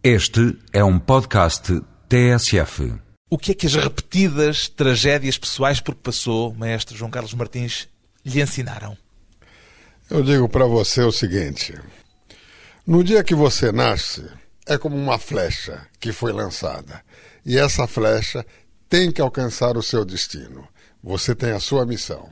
Este é um podcast TSF. O que é que as repetidas tragédias pessoais por que passou, maestro João Carlos Martins, lhe ensinaram? Eu digo para você o seguinte: no dia que você nasce, é como uma flecha que foi lançada. E essa flecha tem que alcançar o seu destino. Você tem a sua missão.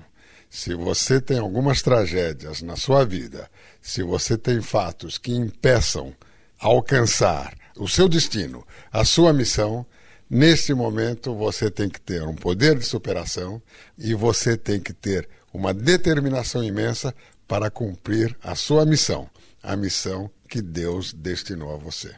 Se você tem algumas tragédias na sua vida, se você tem fatos que impeçam alcançar o seu destino, a sua missão, nesse momento você tem que ter um poder de superação e você tem que ter uma determinação imensa para cumprir a sua missão, a missão que Deus destinou a você.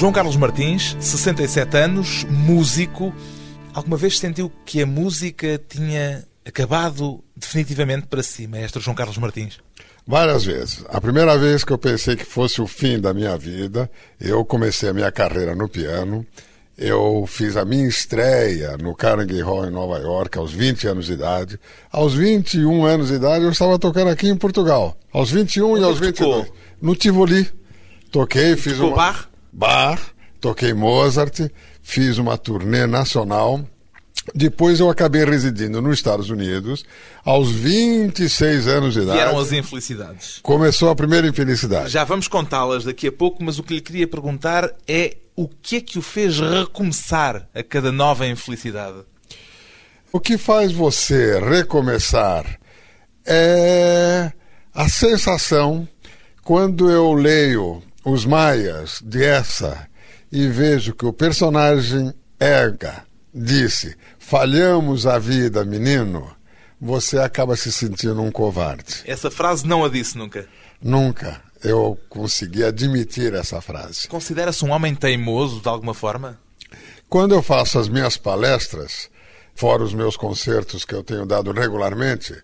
João Carlos Martins, 67 anos, músico. Alguma vez sentiu que a música tinha acabado definitivamente para si, maestro João Carlos Martins? Várias vezes. A primeira vez que eu pensei que fosse o fim da minha vida, eu comecei a minha carreira no piano. Eu fiz a minha estreia no Carnegie Hall em Nova York aos 20 anos de idade. Aos 21 anos de idade eu estava tocando aqui em Portugal. Aos 21 Onde e aos é que tocou? 22. No Tivoli. Toquei, fiz Tocou uma Bach? Bach, toquei Mozart, fiz uma turnê nacional. Depois eu acabei residindo nos Estados Unidos aos 26 anos de idade. Vieram as infelicidades. Começou a primeira infelicidade. Já vamos contá-las daqui a pouco, mas o que lhe queria perguntar é o que é que o fez recomeçar a cada nova infelicidade? O que faz você recomeçar é a sensação quando eu leio os Maias de essa e vejo que o personagem Ega disse: falhamos a vida, menino, você acaba se sentindo um covarde. Essa frase não a disse nunca. Nunca eu consegui admitir essa frase. Considera-se um homem teimoso de alguma forma? Quando eu faço as minhas palestras, fora os meus concertos que eu tenho dado regularmente,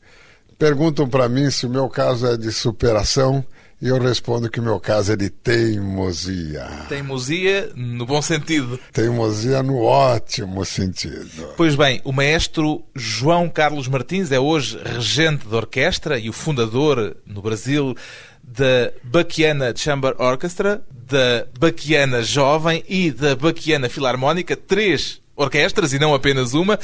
perguntam para mim se o meu caso é de superação e eu respondo que o meu caso é de teimosia. Teimosia no bom sentido. Teimosia no ótimo sentido. Pois bem, o maestro João Carlos Martins é hoje regente da orquestra e o fundador no Brasil da Baquiana Chamber Orchestra, da Baquiana Jovem e da Baquiana Filarmónica, três orquestras e não apenas uma.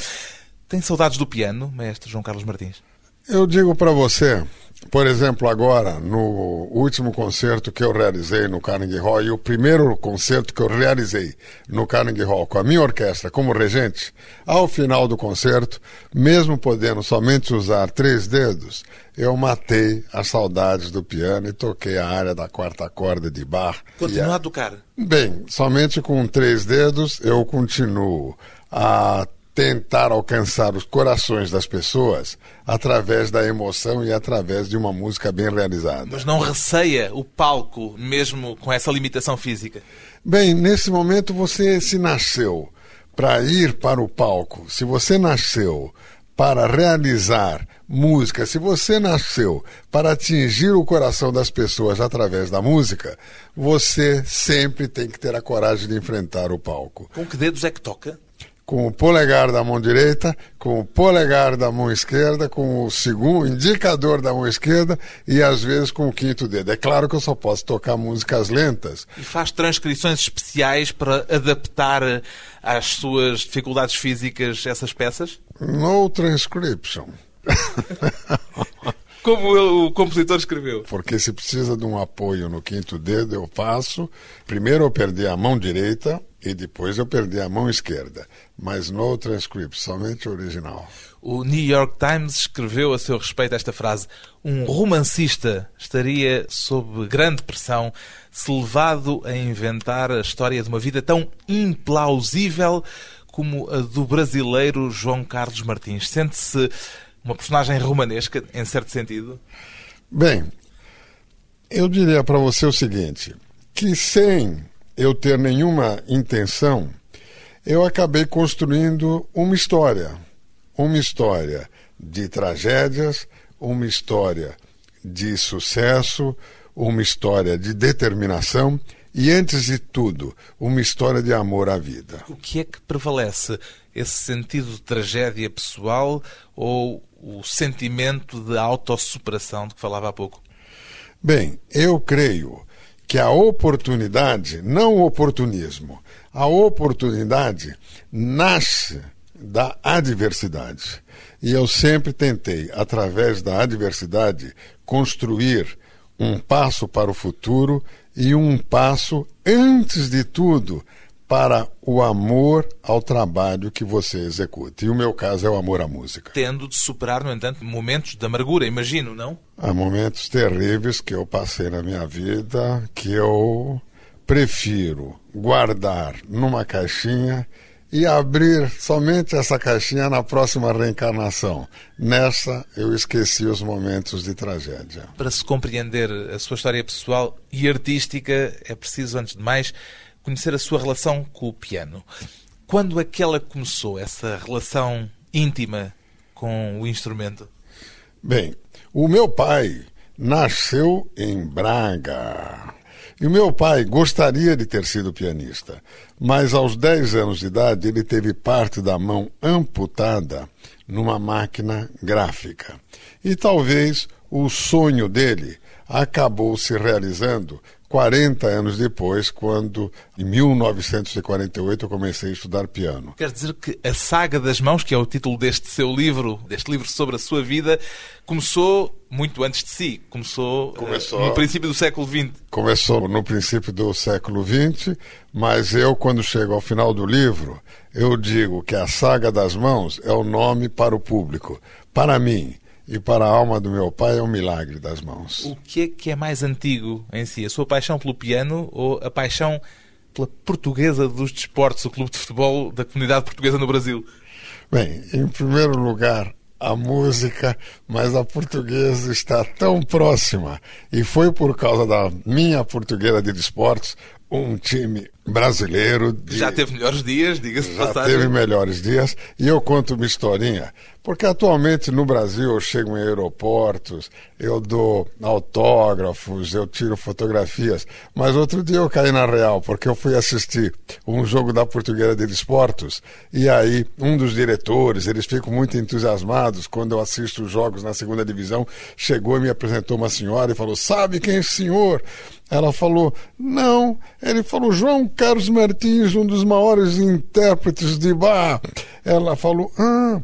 Tem saudades do piano, maestro João Carlos Martins? Eu digo para você, por exemplo, agora, no último concerto que eu realizei no Carnegie Hall e o primeiro concerto que eu realizei no Carnegie Hall com a minha orquestra como regente, ao final do concerto, mesmo podendo somente usar três dedos, eu matei as saudades do piano e toquei a área da quarta corda de Bach. Continua E a tocar. Bem, somente com três dedos eu continuo a tentar alcançar os corações das pessoas através da emoção e através de uma música bem realizada. Mas não receia o palco, mesmo com essa limitação física? Bem, nesse momento você se nasceu para ir para o palco, se você nasceu para realizar música, se você nasceu para atingir o coração das pessoas através da música, você sempre tem que ter a coragem de enfrentar o palco. Com que dedos é que toca? Com o polegar da mão direita, com o polegar da mão esquerda, com o segundo indicador da mão esquerda e às vezes com o quinto dedo. É claro que eu só posso tocar músicas lentas. E faz transcrições especiais para adaptar às suas dificuldades físicas essas peças? No transcription. Como o compositor escreveu. Porque se precisa de um apoio no quinto dedo, eu faço. Primeiro eu perdi a mão direita e depois eu perdi a mão esquerda. Mas no transcript, somente o original. O New York Times escreveu a seu respeito esta frase: Um romancista estaria sob grande pressão se levado a inventar a história de uma vida tão implausível como a do brasileiro João Carlos Martins. Sente-se uma personagem romanesca, em certo sentido? Bem, eu diria para você o seguinte: que sem eu ter nenhuma intenção, eu acabei construindo uma história. Uma história de tragédias, uma história de sucesso, uma história de determinação e, antes de tudo, uma história de amor à vida. O que é que prevalece? Esse sentido de tragédia pessoal ou o sentimento de autossuperação de que falava há pouco? Bem, eu creio que a oportunidade, não o oportunismo, a oportunidade nasce da adversidade. E eu sempre tentei, através da adversidade, construir um passo para o futuro e um passo, antes de tudo, para o amor ao trabalho que você executa. E o meu caso é o amor à música. Tendo de superar, no entanto, momentos de amargura, imagino, não? Há momentos terríveis que eu passei na minha vida que eu prefiro guardar numa caixinha e abrir somente essa caixinha na próxima reencarnação. Nessa, eu esqueci os momentos de tragédia. Para se compreender a sua história pessoal e artística, é preciso, antes de mais, conhecer a sua relação com o piano. Quando é que ela começou, essa relação íntima com o instrumento? Bem, o meu pai nasceu em Braga, e o meu pai gostaria de ter sido pianista, mas aos 10 anos de idade ele teve parte da mão amputada numa máquina gráfica. E talvez o sonho dele acabou se realizando 40 anos depois, quando, em 1948, eu comecei a estudar piano. Quer dizer que a Saga das Mãos, que é o título deste seu livro, deste livro sobre a sua vida, começou muito antes de si. Começou, começou no princípio do século XX. Começou no princípio do século XX, mas eu, quando chego ao final do livro, eu digo que a Saga das Mãos é o nome para o público. Para mim, e para a alma do meu pai é um milagre das mãos. O que é que é mais antigo em si? A sua paixão pelo piano ou a paixão pela portuguesa dos desportos, o clube de futebol da comunidade portuguesa no Brasil? Bem, em primeiro lugar, a música, mas a portuguesa está tão próxima. E foi por causa da minha portuguesa de desportos um time brasileiro. De... Já teve melhores dias, diga-se Já passagem. teve melhores dias. E eu conto uma historinha, porque atualmente no Brasil eu chego em aeroportos, eu dou autógrafos, eu tiro fotografias. Mas outro dia eu caí na real, porque eu fui assistir um jogo da Portuguesa de Desportos, e aí um dos diretores, eles ficam muito entusiasmados quando eu assisto os jogos na segunda divisão, chegou e me apresentou uma senhora e falou: Sabe quem é esse senhor? Ela falou: Não. Ele falou: João Carlos Martins, um dos maiores intérpretes de Bach. Ela falou: Ah.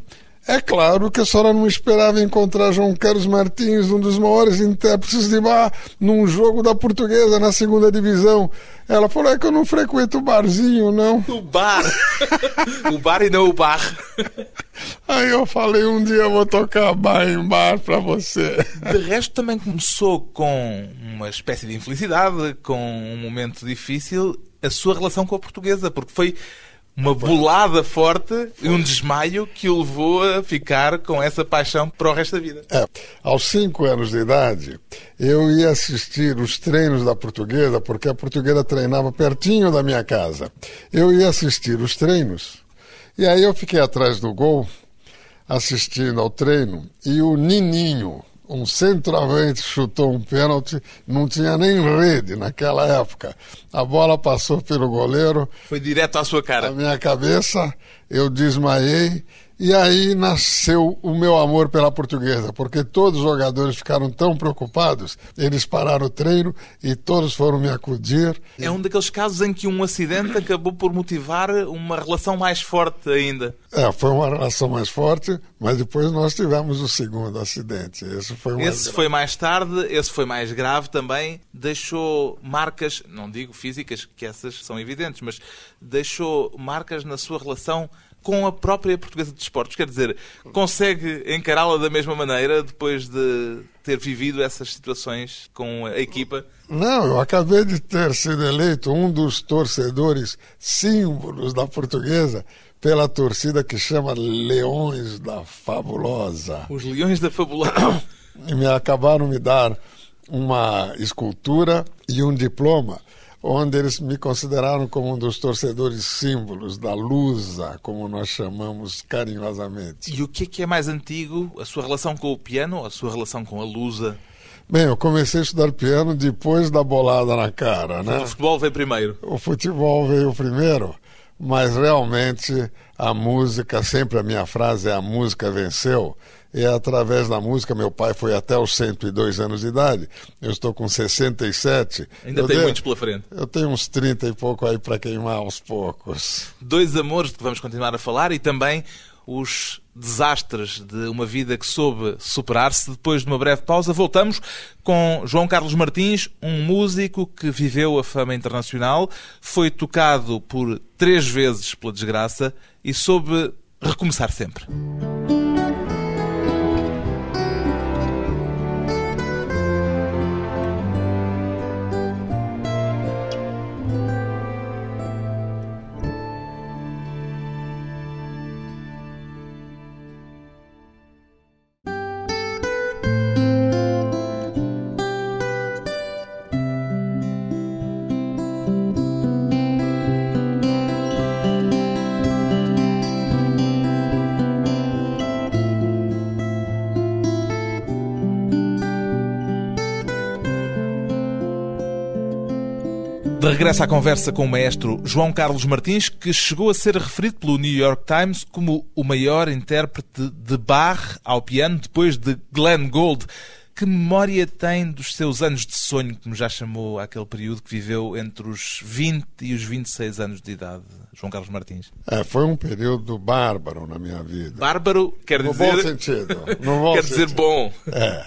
É claro que a senhora não esperava encontrar João Carlos Martins, um dos maiores intérpretes de bar, num jogo da portuguesa na segunda divisão. Ela falou: é que eu não frequento o barzinho, não. O bar! o bar e não o bar. Aí eu falei: um dia eu vou tocar bar em bar para você. De resto, também começou com uma espécie de infelicidade, com um momento difícil, a sua relação com a portuguesa, porque foi uma bolada forte e um desmaio que o levou a ficar com essa paixão para o resto da vida. É, aos cinco anos de idade, eu ia assistir os treinos da portuguesa, porque a portuguesa treinava pertinho da minha casa. Eu ia assistir os treinos, e aí eu fiquei atrás do gol, assistindo ao treino, e o Nininho, um centroavante chutou um pênalti, não tinha nem rede naquela época. A bola passou pelo goleiro. Foi direto à sua cara. Na minha cabeça, eu desmaiei e aí nasceu o meu amor pela portuguesa, porque todos os jogadores ficaram tão preocupados, eles pararam o treino e todos foram me acudir. É um daqueles casos em que um acidente acabou por motivar uma relação mais forte ainda. É, foi uma relação mais forte, mas depois nós tivemos o segundo acidente. Esse foi mais Esse grave. foi mais tarde, esse foi mais grave também. Deixou marcas, não digo físicas, que essas são evidentes, mas deixou marcas na sua relação com a própria portuguesa de desportos? Quer dizer, consegue encará-la da mesma maneira depois de ter vivido essas situações com a equipa? Não, eu acabei de ter sido eleito um dos torcedores símbolos da portuguesa pela torcida que chama Leões da Fabulosa. Os Leões da Fabulosa. E me acabaram me dar uma escultura e um diploma onde eles me consideraram como um dos torcedores símbolos da Lusa, como nós chamamos carinhosamente. E o que é que é mais antigo? A sua relação com o piano ou a sua relação com a Lusa? Bem, eu comecei a estudar piano depois da bolada na cara, né? O futebol veio primeiro. O futebol veio primeiro, mas realmente a música, sempre a minha frase é a música venceu. E através da música, meu pai foi até os 102 anos de idade. Eu estou com 67. Ainda eu tem de... muitos pela frente. Eu tenho uns 30 e pouco aí para queimar aos poucos. Dois amores de que vamos continuar a falar e também os desastres de uma vida que soube superar-se. Depois de uma breve pausa, voltamos com João Carlos Martins, um músico que viveu a fama internacional, foi tocado por três vezes pela desgraça e soube recomeçar sempre. De regresso à conversa com o maestro João Carlos Martins, que chegou a ser referido pelo New York Times como o maior intérprete de Bach ao piano depois de Glenn Gould. Que memória tem dos seus anos de sonho, como já chamou aquele período que viveu entre os 20 e os 26 anos de idade, João Carlos Martins? É, foi um período bárbaro na minha vida. Bárbaro quer no dizer. bom sentido. No bom quer dizer sentido. bom. É.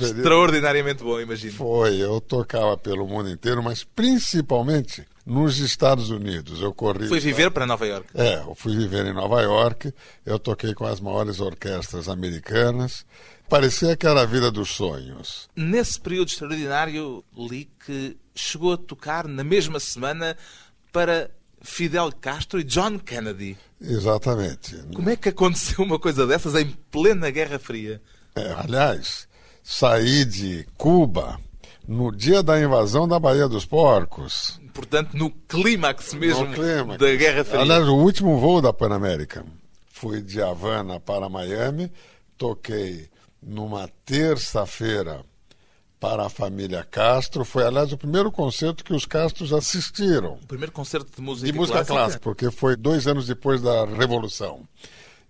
Extraordinariamente bom, imagino. Foi, eu tocava pelo mundo inteiro, mas principalmente nos Estados Unidos. Eu corri. Foi viver para Nova York. É, eu fui viver em Nova York, eu toquei com as maiores orquestras americanas. Parecia que era a vida dos sonhos. Nesse período extraordinário, li que chegou a tocar na mesma semana para Fidel Castro e John Kennedy. Exatamente. Como é que aconteceu uma coisa dessas em plena Guerra Fria? É, aliás, saí de Cuba no dia da invasão da Baía dos Porcos. Portanto, no clímax mesmo No clímax. da Guerra Fria. Aliás, o último voo da Pan American. Fui de Havana para Miami, toquei numa terça-feira para a família Castro. Foi, aliás, o primeiro concerto que os Castros assistiram. O primeiro concerto de música, De música clássica, porque foi dois anos depois da Revolução.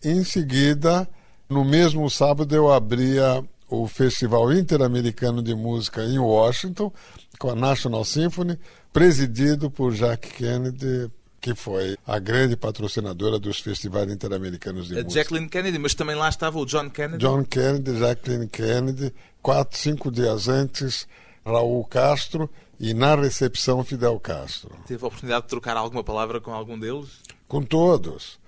Em seguida, no mesmo sábado, eu abria o Festival Interamericano de Música em Washington, com a National Symphony, presidido por Jack Kennedy, que foi a grande patrocinadora dos festivais interamericanos de A música. Jacqueline Kennedy, mas também lá estava o John Kennedy. John Kennedy, Jacqueline Kennedy, quatro, cinco dias antes, Raul Castro e na recepção Fidel Castro. Teve a oportunidade de trocar alguma palavra com algum deles? Com todos.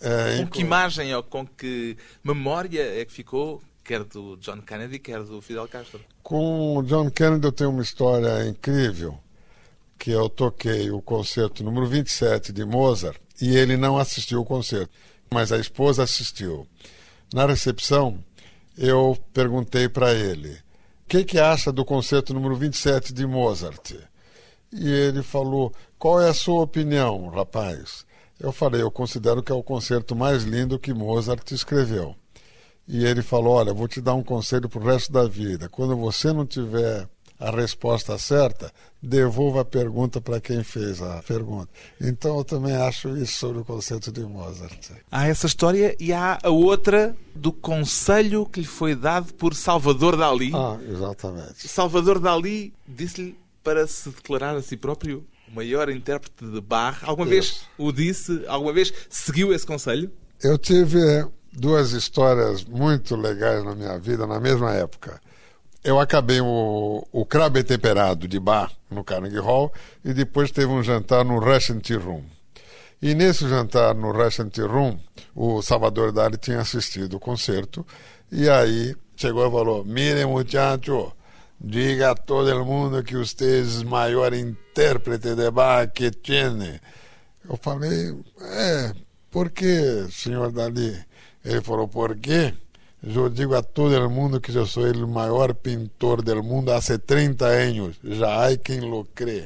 É, Com que imagem ou com que memória é que ficou, quer do John Kennedy, quer do Fidel Castro? Com o John Kennedy eu tenho uma história incrível, que eu toquei o concerto número 27 de Mozart e ele não assistiu o concerto, mas a esposa assistiu. Na recepção, eu perguntei para ele, o que, que acha do concerto número 27 de Mozart? E ele falou, qual é a sua opinião, rapaz? Eu falei, eu considero que é o concerto mais lindo que Mozart escreveu. E ele falou: Olha, vou te dar um conselho para o resto da vida. Quando você não tiver a resposta certa, devolva a pergunta para quem fez a pergunta. Então eu também acho isso sobre o conceito de Mozart. Há essa história e há a outra do conselho que lhe foi dado por Salvador Dalí. Ah, exatamente. Salvador Dalí disse-lhe para se declarar a si próprio o maior intérprete de Bach. Alguma vez Isso. o disse? Alguma vez seguiu esse conselho? Eu tive duas histórias muito legais na minha vida na mesma época. Eu acabei o, o Crabe Temperado de Bar no Carnegie Hall e depois teve um jantar no Russian Tea Room. E nesse jantar no Russian Tea Room, o Salvador Dali tinha assistido o concerto e aí chegou e falou: Mire, muchacho, diga a todo mundo que você é o maior intérprete de Bach que tiene. Eu falei: É, Por que, senhor Dali? Ele falou, por quê? Eu digo a todo mundo que eu sou o maior pintor do mundo há 30 anos. Já há quem lo crê.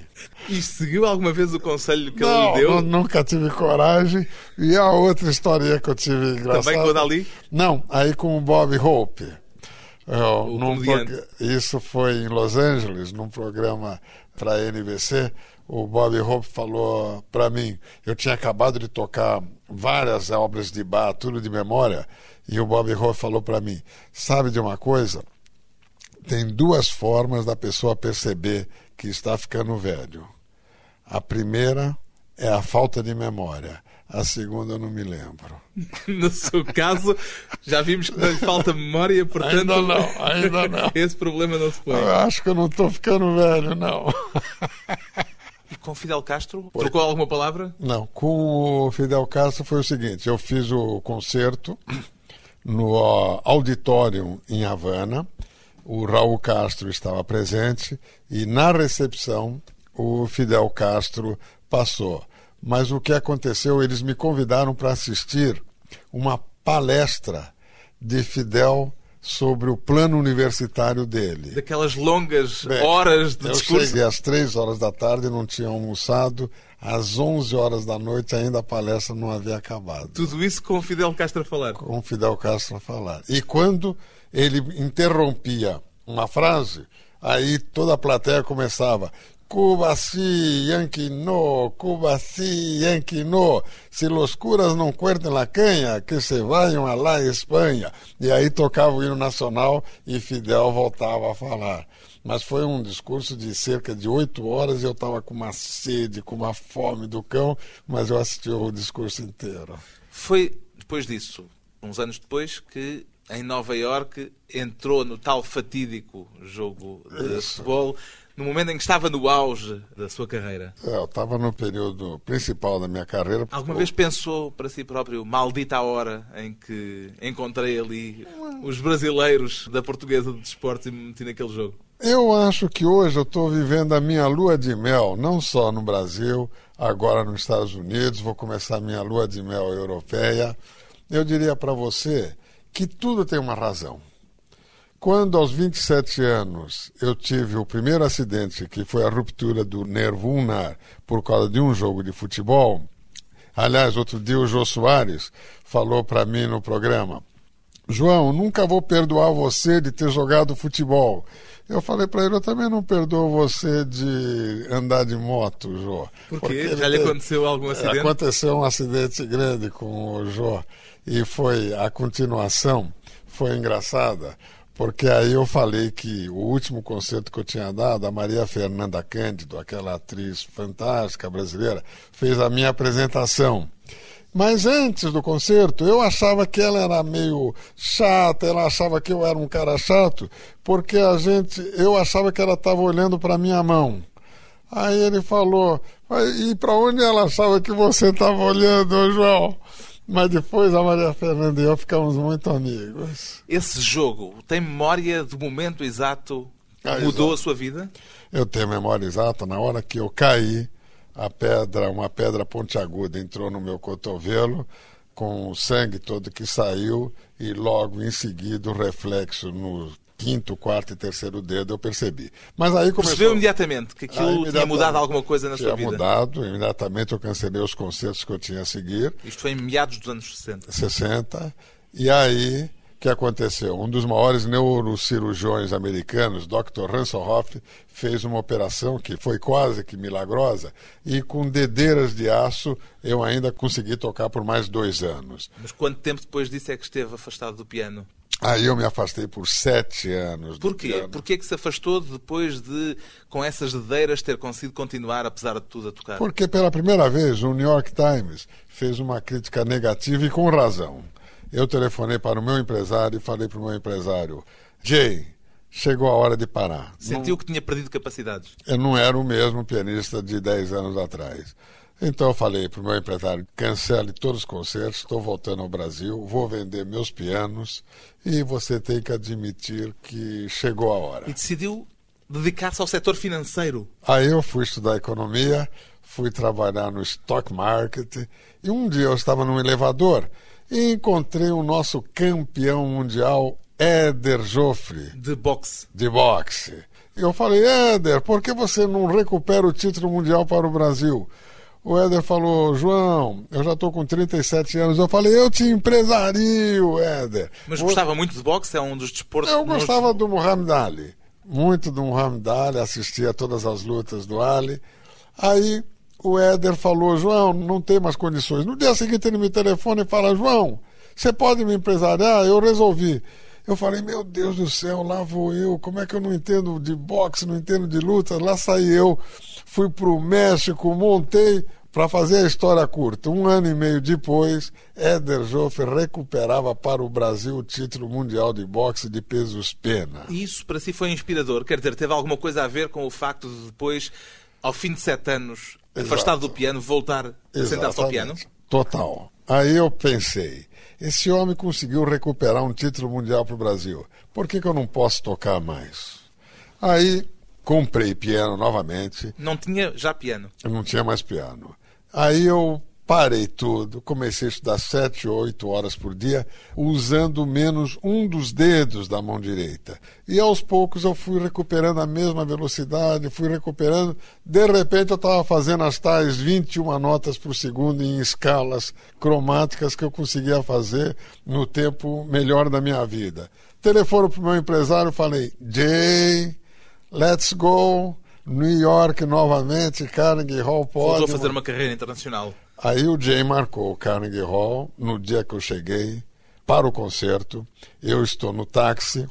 E seguiu alguma vez o conselho que não, ele deu? nunca tive coragem. E a outra história que eu tive engraçada. Também com o Dali? Não, aí com o Bob Hope. Eu, prog... Isso foi em Los Angeles, num programa para a NBC. O Bob Hope falou para mim. Eu tinha acabado de tocar várias obras de bar, tudo de memória. E o Bob Hope falou para mim: sabe de uma coisa? Tem duas formas da pessoa perceber que está ficando velho. A primeira é a falta de memória. A segunda eu não me lembro. No seu caso, já vimos que falta memória, portanto. Ainda não, ainda não. Esse problema não se põe. Eu acho que eu não estou ficando velho, não. Com Fidel Castro? Foi. Trocou alguma palavra? Não, com o Fidel Castro foi o seguinte: eu fiz o concerto no auditório em Havana, o Raul Castro estava presente e na recepção o Fidel Castro passou. Mas o que aconteceu? Eles me convidaram para assistir uma palestra de Fidel sobre o plano universitário dele. Daquelas longas Bem, horas de eu discurso. Cheguei às três horas da tarde, não tinha almoçado. Às 11 horas da noite ainda a palestra não havia acabado. Tudo isso com o Fidel Castro a falar? Com o Fidel Castro a falar. E quando ele interrompia uma frase, aí toda a plateia começava Cuba sí, Yankee no, Cuba sí, Yankee no. Se los curas não cortem la canha, que se vayam a lá Espanha. E aí tocava o hino nacional e Fidel voltava a falar. Mas foi um discurso de cerca de oito horas e eu estava com uma sede, com uma fome do cão, mas eu assisti o discurso inteiro. Foi depois disso, uns anos depois, que em Nova Iorque entrou no tal fatídico jogo de Isso. futebol no momento em que estava no auge da sua carreira? É, eu estava no período principal da minha carreira. Alguma vez pensou para si próprio, maldita a hora em que encontrei ali os brasileiros da portuguesa de desportos e me meti naquele jogo? Eu acho que hoje eu estou vivendo a minha lua de mel, não só no Brasil, agora nos Estados Unidos, vou começar a minha lua de mel europeia. Eu diria para você que tudo tem uma razão. Quando, aos 27 anos, eu tive o primeiro acidente, que foi a ruptura do nervo ulnar por causa de um jogo de futebol, aliás, outro dia o Jô Soares falou para mim no programa: João, nunca vou perdoar você de ter jogado futebol. Eu falei para ele, eu também não perdoo você de andar de moto, Jô. Por quê? Já lhe aconteceu algum acidente? Aconteceu um acidente grande com o Jô. E foi a continuação, foi engraçada porque aí eu falei que o último concerto que eu tinha dado, a Maria Fernanda Cândido, aquela atriz fantástica brasileira, fez a minha apresentação. Mas antes do concerto, eu achava que ela era meio chata, ela achava que eu era um cara chato, porque a gente, eu achava que ela estava olhando para minha mão. Aí ele falou: "E para onde ela achava que você estava olhando, João?" Mas depois a Maria Fernanda e eu ficamos muito amigos. Esse jogo tem memória do momento exato que ah, mudou exato. a sua vida? Eu tenho memória exata. Na hora que eu caí, a pedra, uma pedra pontiaguda entrou no meu cotovelo, com o sangue todo que saiu, e logo em seguida o reflexo no quinto, quarto e terceiro dedo eu percebi. Mas aí começou... Percebeu imediatamente que aquilo imediatamente, tinha mudado alguma coisa na sua vida? Tinha mudado, imediatamente eu cancelei os concertos que eu tinha a seguir. Isto foi em meados dos anos 60. 60. E aí, o que aconteceu? Um dos maiores neurocirurgiões americanos, Dr. Hanselhoff, fez uma operação que foi quase que milagrosa e com dedeiras de aço eu ainda consegui tocar por mais dois anos. Mas quanto tempo depois disso é que esteve afastado do piano? Aí eu me afastei por sete anos. Porquê? Porquê que se afastou depois de, com essas dedeiras, ter conseguido continuar, apesar de tudo, a tocar? Porque pela primeira vez o New York Times fez uma crítica negativa e com razão. Eu telefonei para o meu empresário e falei para o meu empresário, Jay, chegou a hora de parar. Sentiu não... que tinha perdido capacidades? Eu não era o mesmo pianista de dez anos atrás. Então eu falei para o meu empresário: cancele todos os concertos, estou voltando ao Brasil, vou vender meus pianos e você tem que admitir que chegou a hora. E decidiu dedicar-se ao setor financeiro. Aí eu fui estudar economia, fui trabalhar no stock market e um dia eu estava num elevador e encontrei o nosso campeão mundial Éder Joffre. De boxe. De boxe. Eu falei, Éder, por que você não recupera o título mundial para o Brasil? O Éder falou, João, eu já estou com 37 anos. Eu falei, eu te empresario, Éder. Mas gostava muito de boxe? É um dos desportos... Eu gostava do Muhammad Ali. Muito do Muhammad Ali, assistia todas as lutas do Ali. Aí o Éder falou, João, não tem mais condições. No dia seguinte ele me telefona e fala, João, você pode me empresariar? Eu resolvi. Eu falei, meu Deus do céu, lá vou eu, como é que eu não entendo de boxe, não entendo de luta? Lá saí eu, fui para o México, montei para fazer a história curta. Um ano e meio depois, Éder Joffre recuperava para o Brasil o título mundial de boxe de pesos pena. E isso para si foi inspirador? Quer dizer, teve alguma coisa a ver com o facto de depois, ao fim de sete anos, Exato. afastado do piano, voltar a sentar-se ao piano? Total. Aí eu pensei, esse homem conseguiu recuperar um título mundial para o Brasil. Por que, que eu não posso tocar mais? Aí comprei piano novamente. Não tinha já piano? Não tinha mais piano. Aí eu parei tudo, comecei a estudar sete ou oito horas por dia, usando menos um dos dedos da mão direita. E aos poucos eu fui recuperando a mesma velocidade, fui recuperando. De repente eu estava fazendo as tais 21 notas por segundo em escalas cromáticas que eu conseguia fazer no tempo melhor da minha vida. Telefono para o meu empresário falei: Jay, let's go. New York novamente, Carnegie Hall pode. Voltou a fazer uma carreira internacional. Aí o Jay marcou o Carnegie Hall no dia que eu cheguei para o concerto. Eu estou no táxi,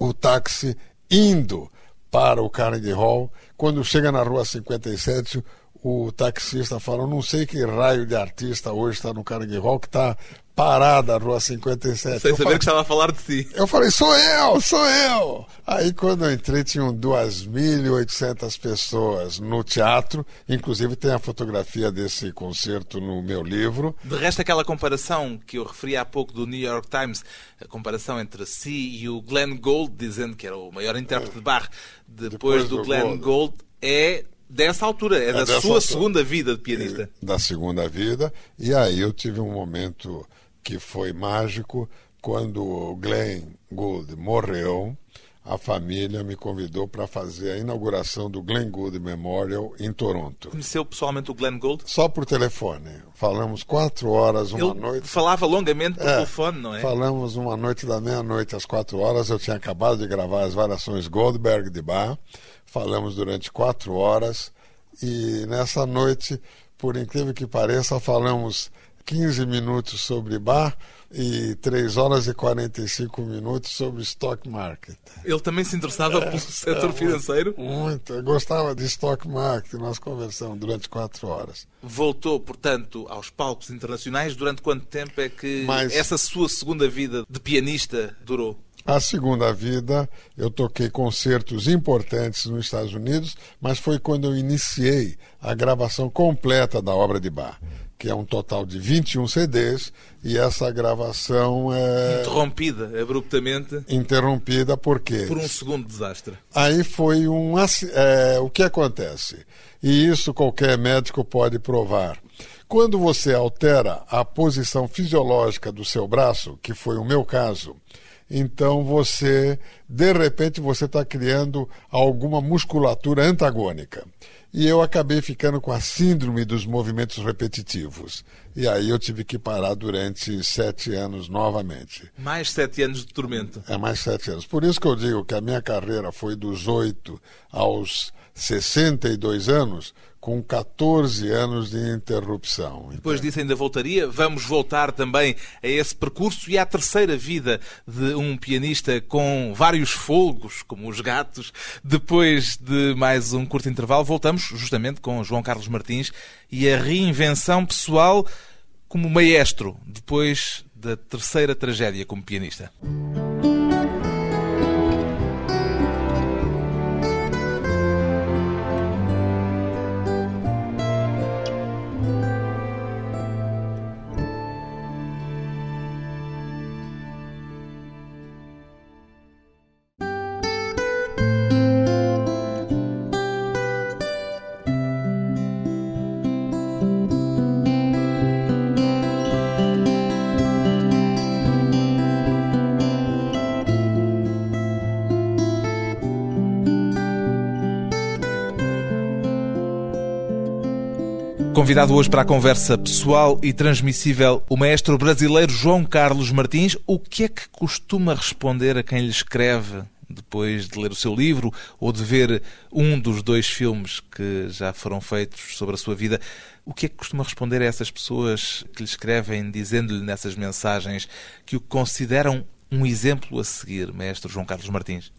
o táxi indo para o Carnegie Hall. Quando chega na rua 57, o taxista fala: Não sei que raio de artista hoje está no Carnegie Hall que está parada, Rua 57. Sem saber falei, que estava a falar de si. Eu falei, sou eu, sou eu! Aí quando eu entrei, tinham 2.800 pessoas no teatro, inclusive tem a fotografia desse concerto no meu livro. De resto, aquela comparação que eu referi há pouco do New York Times, a comparação entre si e o Glenn Gould, dizendo que era o maior intérprete de bar depois, depois do, do, Glenn Gould, Gould é dessa altura, é, é da sua altura. segunda vida de pianista. Da segunda vida, e aí eu tive um momento que foi mágico quando o Glenn Gould morreu. A família me convidou para fazer a inauguração do Glenn Gould Memorial em Toronto. Conheceu pessoalmente o Glenn Gould? Só por telefone. Falamos quatro horas, uma Ele noite. Falava longamente por é, telefone, não é? Falamos uma noite da meia-noite às quatro horas. Eu tinha acabado de gravar as variações Goldberg de Bach. Falamos durante quatro horas. E nessa noite, por incrível que pareça, falamos 15 minutos sobre bar e 3 horas e 45 minutos sobre stock market. Ele também se interessava é, pelo setor é, financeiro? Muito, gostava de stock market, nós conversamos durante 4 horas. Voltou, portanto, aos palcos internacionais. Durante quanto tempo é que Mas, essa sua segunda vida de pianista durou? A segunda vida, eu toquei concertos importantes nos Estados Unidos, mas foi quando eu iniciei a gravação completa da obra de Bach que é um total de 21 CDs, e essa gravação é. Interrompida abruptamente. Interrompida por quê? Por um segundo desastre. Aí foi um. É, o que acontece? E isso qualquer médico pode provar. Quando você altera a posição fisiológica do seu braço, que foi o meu caso, então você, de repente, você está criando alguma musculatura antagônica. E eu acabei ficando com a síndrome dos movimentos repetitivos. E aí eu tive que parar durante sete anos novamente. Mais sete anos de tormento. É, mais sete anos. Por isso que eu digo que a minha carreira foi dos oito aos 62 anos, com 14 anos de interrupção. Depois disso ainda voltaria. Vamos voltar também a esse percurso e à terceira vida de um pianista com vários folgos, como os gatos. Depois de mais um curto intervalo, voltamos justamente com João Carlos Martins e a reinvenção pessoal como maestro, depois da terceira tragédia como pianista. Convidado hoje para a conversa pessoal e transmissível, o maestro brasileiro João Carlos Martins. O que é que costuma responder a quem lhe escreve depois de ler o seu livro ou de ver um dos dois filmes que já foram feitos sobre a sua vida? O que é que costuma responder a essas pessoas que lhe escrevem, dizendo-lhe nessas mensagens que o consideram um exemplo a seguir, maestro João Carlos Martins?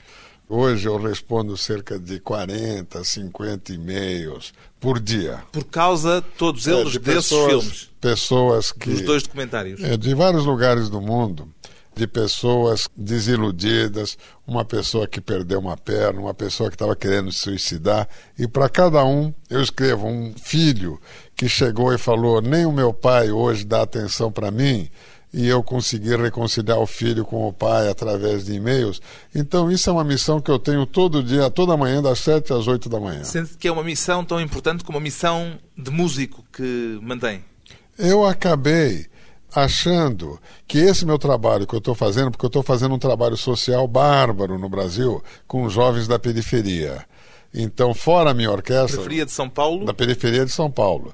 Hoje eu respondo cerca de 40, 50 e-mails por dia. Por causa, todos eles, é, de desses pessoas, filmes? Pessoas que... Dos dois documentários? É, de vários lugares do mundo, de pessoas desiludidas, uma pessoa que perdeu uma perna, uma pessoa que estava querendo se suicidar. E para cada um, eu escrevo um filho que chegou e falou: nem o meu pai hoje dá atenção para mim e eu consegui reconciliar o filho com o pai através de e-mails. Então, isso é uma missão que eu tenho todo dia, toda manhã, das 7 às 8 da manhã. Sente que é uma missão tão importante como a missão de músico que mantém? Eu acabei achando que esse meu trabalho que eu estou fazendo, porque eu estou fazendo um trabalho social bárbaro no Brasil com jovens da periferia. Então, fora a minha orquestra. Periferia de São Paulo? Da periferia de São Paulo.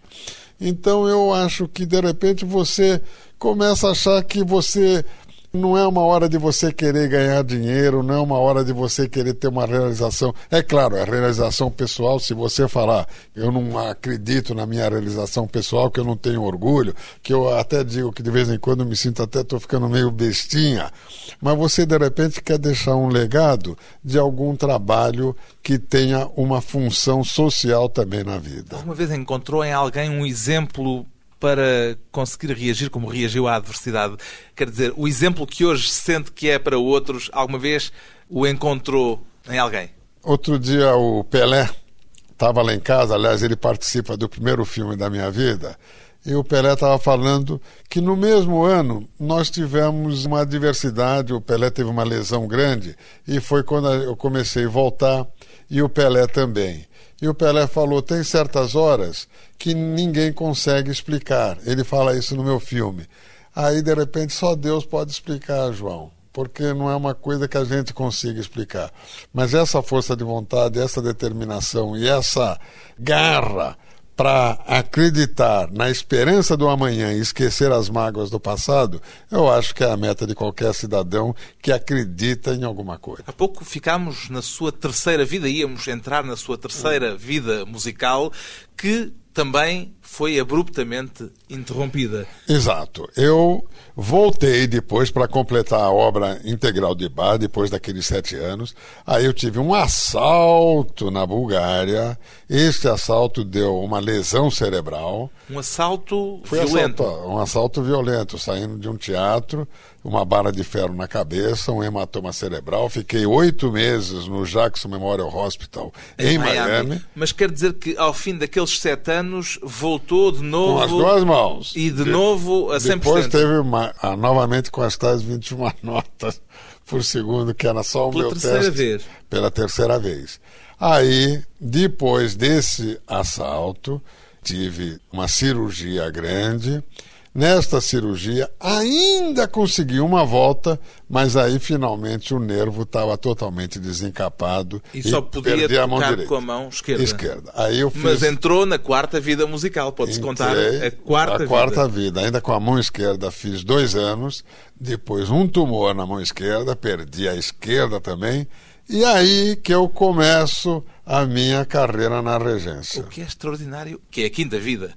Então, eu acho que, de repente, você começa a achar que você não é uma hora de você querer ganhar dinheiro, não é uma hora de você querer ter uma realização. É claro, é realização pessoal. Se você falar, eu não acredito na minha realização pessoal, que eu não tenho orgulho, que eu até digo que de vez em quando me sinto até estou ficando meio bestinha, mas você de repente quer deixar um legado de algum trabalho que tenha uma função social também na vida. Alguma vez encontrou em alguém um exemplo para conseguir reagir como reagiu à adversidade. Quer dizer, o exemplo que hoje sente que é para outros, alguma vez o encontrou em alguém? Outro dia o Pelé estava lá em casa, aliás, ele participa do primeiro filme da minha vida, e o Pelé estava falando que no mesmo ano nós tivemos uma adversidade, o Pelé teve uma lesão grande, e foi quando eu comecei a voltar, e o Pelé também. E o Pelé falou: tem certas horas que ninguém consegue explicar. Ele fala isso no meu filme. Aí, de repente, só Deus pode explicar, João, porque não é uma coisa que a gente consiga explicar. Mas essa força de vontade, essa determinação e essa garra para acreditar na esperança do amanhã e esquecer as mágoas do passado, eu acho que é a meta de qualquer cidadão que acredita em alguma coisa. Há pouco ficámos na sua terceira vida, íamos entrar na sua terceira vida musical, que também foi abruptamente interrompida. Exato. Eu voltei depois para completar a obra integral de Bar, depois daqueles sete anos. Aí eu tive um assalto na Bulgária. Este assalto deu uma lesão cerebral. Um assalto Foi violento? Assalto, um assalto violento, saindo de um teatro uma bala de ferro na cabeça, um hematoma cerebral. Fiquei oito meses no Jackson Memorial Hospital em, em Miami. Miami. Mas quer dizer que ao fim daqueles sete anos voltou de novo. Com as duas mãos. E de, de novo a 100%. Depois teve uma, a, novamente com as tais 21 notas por segundo, que era só o Pela meu terceira teste. Vez. Pela terceira vez. Aí, depois desse assalto, tive uma cirurgia grande Nesta cirurgia, ainda consegui uma volta, mas aí finalmente o nervo estava totalmente desencapado. E, e só podia tocar a mão com a mão esquerda. Esquerda. Aí eu fiz... Mas entrou na quarta vida musical, pode-se contar a quarta a vida. quarta vida. Ainda com a mão esquerda fiz dois anos, depois um tumor na mão esquerda, perdi a esquerda também. E aí que eu começo a minha carreira na regência. O que é extraordinário, que é a quinta vida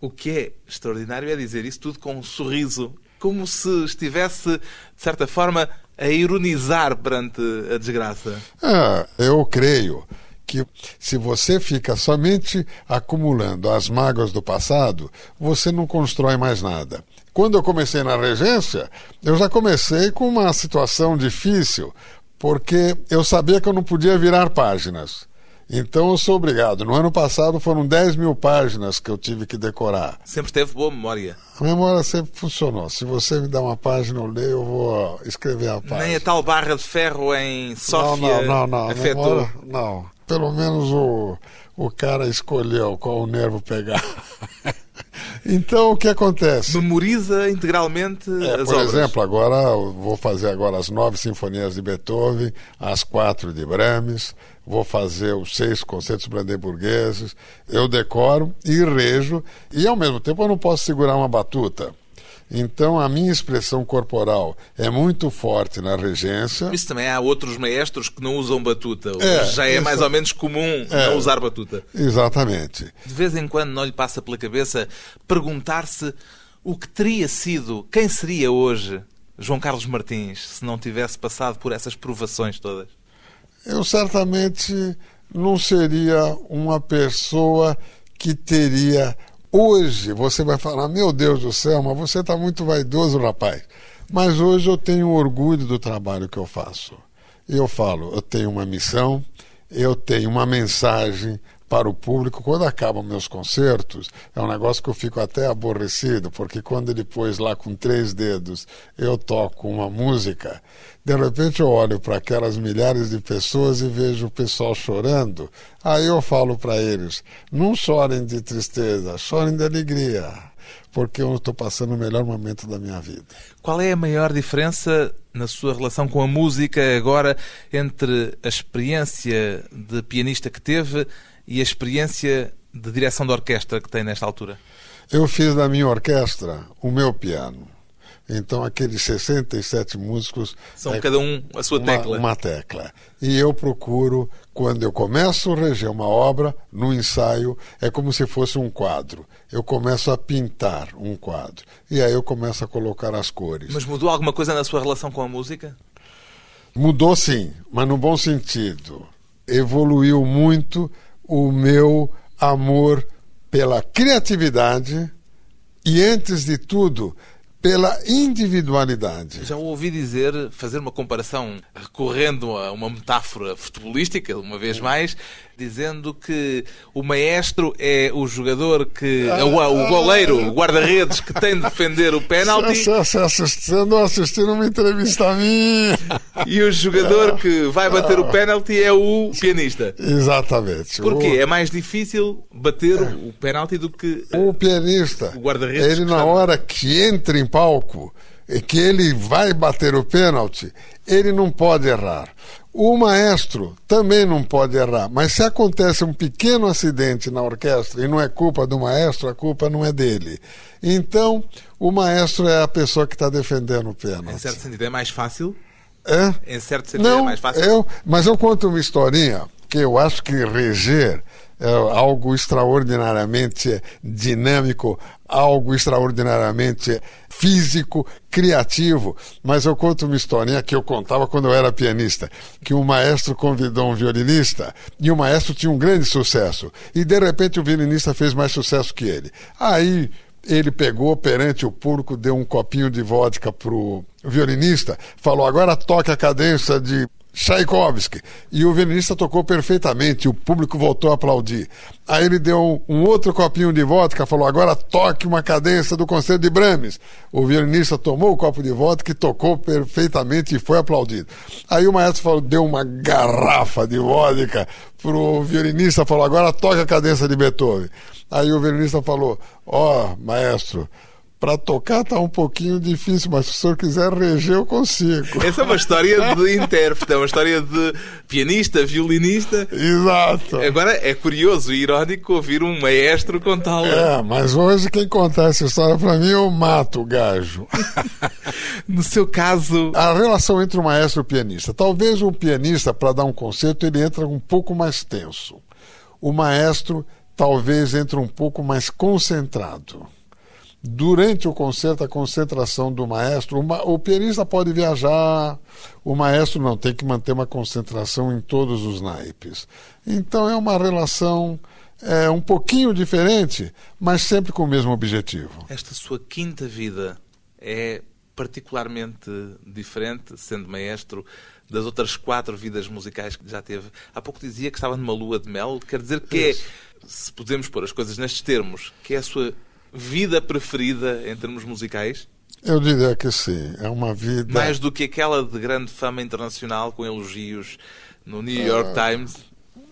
o que é extraordinário é dizer isso tudo com um sorriso, como se estivesse, de certa forma, a ironizar perante a desgraça. Ah, eu creio que se você fica somente acumulando as mágoas do passado, você não constrói mais nada. Quando eu comecei na regência, eu já comecei com uma situação difícil, porque eu sabia que eu não podia virar páginas. Então eu sou obrigado. No ano passado foram 10 mil páginas que eu tive que decorar. Sempre teve boa memória. A memória sempre funcionou. Se você me dá uma página, eu leio, eu vou escrever a página. Nem a tal barra de ferro em Sófia não, não, não, afetou? Memória, não. Pelo menos o, o cara escolheu qual o nervo pegar. Então, o que acontece? Memoriza integralmente É, as por obras. exemplo, agora vou fazer agora as nove sinfonias de Beethoven, as quatro de Brahms, vou fazer os seis concertos brandeburgueses, eu decoro e rejo, e ao mesmo tempo eu não posso segurar uma batuta. Então a minha expressão corporal é muito forte na regência. Isso também há outros maestros que não usam batuta. É, Já é isso- mais ou menos comum É. não usar batuta. Exatamente. De vez em quando não lhe passa pela cabeça perguntar-se o que teria sido, quem seria hoje João Carlos Martins se não tivesse passado por essas provações todas? Eu certamente não seria uma pessoa que teria. Hoje você vai falar, meu Deus do céu, mas você está muito vaidoso, rapaz. Mas hoje eu tenho orgulho do trabalho que eu faço. Eu falo, eu tenho uma missão, eu tenho uma mensagem para o público. Quando acabam meus concertos, é um negócio que eu fico até aborrecido, porque quando depois, lá com três dedos, eu toco uma música, de repente eu olho para aquelas milhares de pessoas e vejo o pessoal chorando. Aí eu falo para eles: não chorem de tristeza, chorem de alegria, porque eu estou passando o melhor momento da minha vida. Qual é a maior diferença na sua relação com a música agora entre a experiência de pianista que teve e a experiência de direção de orquestra que tem nesta altura? Eu fiz da minha orquestra o meu piano. Então, aqueles 67 músicos. São é cada um a sua uma, tecla. Uma tecla. E eu procuro, quando eu começo a reger uma obra, no ensaio, é como se fosse um quadro. Eu começo a pintar um quadro. E aí eu começo a colocar as cores. Mas mudou alguma coisa na sua relação com a música? Mudou sim, mas no bom sentido. Evoluiu muito o meu amor pela criatividade e, antes de tudo, pela individualidade. Já ouvi dizer, fazer uma comparação recorrendo a uma metáfora futebolística, uma vez mais, dizendo que o maestro é o jogador que. é o, o goleiro, o guarda-redes que tem de defender o pênalti Você, você, assist- você andou assistindo uma entrevista minha. e o jogador que vai bater o pênalti é o pianista. Exatamente. Porquê? É mais difícil bater o pênalti do que. O pianista, O guarda-redes ele na hora que entra em palco e que ele vai bater o pênalti, ele não pode errar. O maestro também não pode errar, mas se acontece um pequeno acidente na orquestra e não é culpa do maestro, a culpa não é dele. Então, o maestro é a pessoa que está defendendo o Em pênalti. certo sentido, é mais fácil. É? Em certo sentido, é Não, mais fácil. eu, mas eu conto uma historinha que eu acho que reger é algo extraordinariamente dinâmico, algo extraordinariamente físico, criativo. Mas eu conto uma historinha que eu contava quando eu era pianista, que um maestro convidou um violinista e o maestro tinha um grande sucesso. E de repente o violinista fez mais sucesso que ele. Aí ele pegou perante o público, deu um copinho de vodka pro violinista, falou: agora toque a cadência de Tchaikovsky. E o violinista tocou perfeitamente, o público voltou a aplaudir. Aí ele deu um outro copinho de vodka, falou: agora toque uma cadência do concerto de Brahms. O violinista tomou o copo de vodka e tocou perfeitamente e foi aplaudido. Aí o maestro falou, deu uma garrafa de vodka pro violinista, falou: agora toque a cadência de Beethoven. Aí o violinista falou: Ó, maestro, para tocar tá um pouquinho difícil, mas se o senhor quiser reger, eu consigo. Essa é uma história de intérprete, é uma história de pianista, violinista. Exato. Agora é curioso e irónico ouvir um maestro contá-la. É, mas hoje quem contar essa história para mim, eu mato o gajo. No seu caso, A relação entre o maestro e o pianista. Talvez o pianista, para dar um concerto, ele entra um pouco mais tenso. O maestro talvez entre um pouco mais concentrado. Durante o concerto, a concentração do maestro, o, ma- o pianista pode viajar, o maestro não, tem que manter uma concentração em todos os naipes. Então é uma relação é, um pouquinho diferente, mas sempre com o mesmo objetivo. esta sua quinta vida é particularmente diferente, sendo maestro, das outras quatro vidas musicais que já teve. Há pouco dizia que estava numa lua de mel, quer dizer que é, se podemos pôr as coisas nestes termos, que é a sua vida preferida em termos musicais? Eu diria que sim, é uma vida. Mais do que aquela de grande fama internacional com elogios no New York Ah. Times?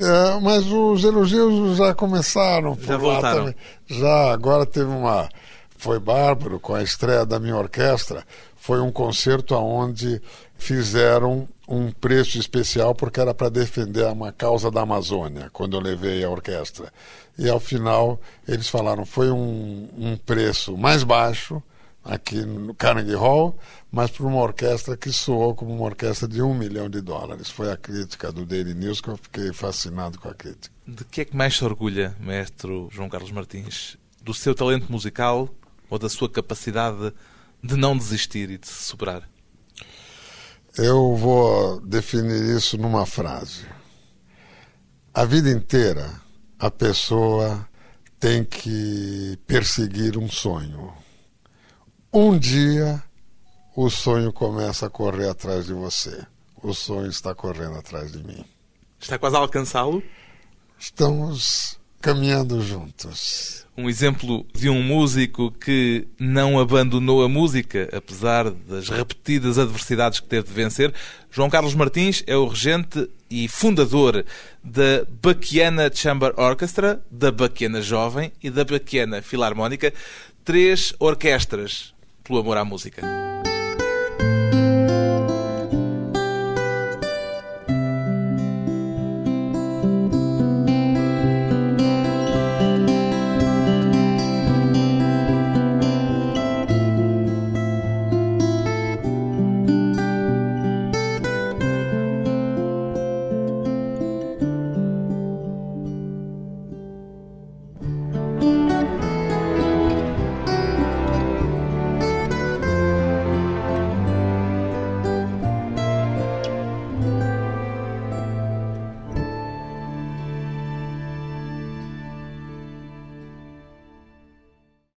É, mas os elogios já começaram. Já voltaram. Já, agora teve uma. Foi bárbaro com a estreia da minha orquestra. Foi um concerto onde fizeram um preço especial porque era para defender uma causa da Amazônia, quando eu levei a orquestra. E ao final eles falaram foi um, um preço mais baixo aqui no Carnegie Hall, mas para uma orquestra que soou como uma orquestra de um milhão de dólares. Foi a crítica do Daily News que eu fiquei fascinado com a crítica. De que é que mais se orgulha, mestre João Carlos Martins? Do seu talento musical ou da sua capacidade de não desistir e de se superar? Eu vou definir isso numa frase. A vida inteira a pessoa tem que perseguir um sonho. Um dia o sonho começa a correr atrás de você. O sonho está correndo atrás de mim. Está quase a alcançá-lo? Estamos caminhando juntos um exemplo de um músico que não abandonou a música, apesar das repetidas adversidades que teve de vencer. João Carlos Martins é o regente e fundador da Baquiana Chamber Orchestra, da Baquiana Jovem e da Baquiana Filarmónica, três orquestras pelo amor à música.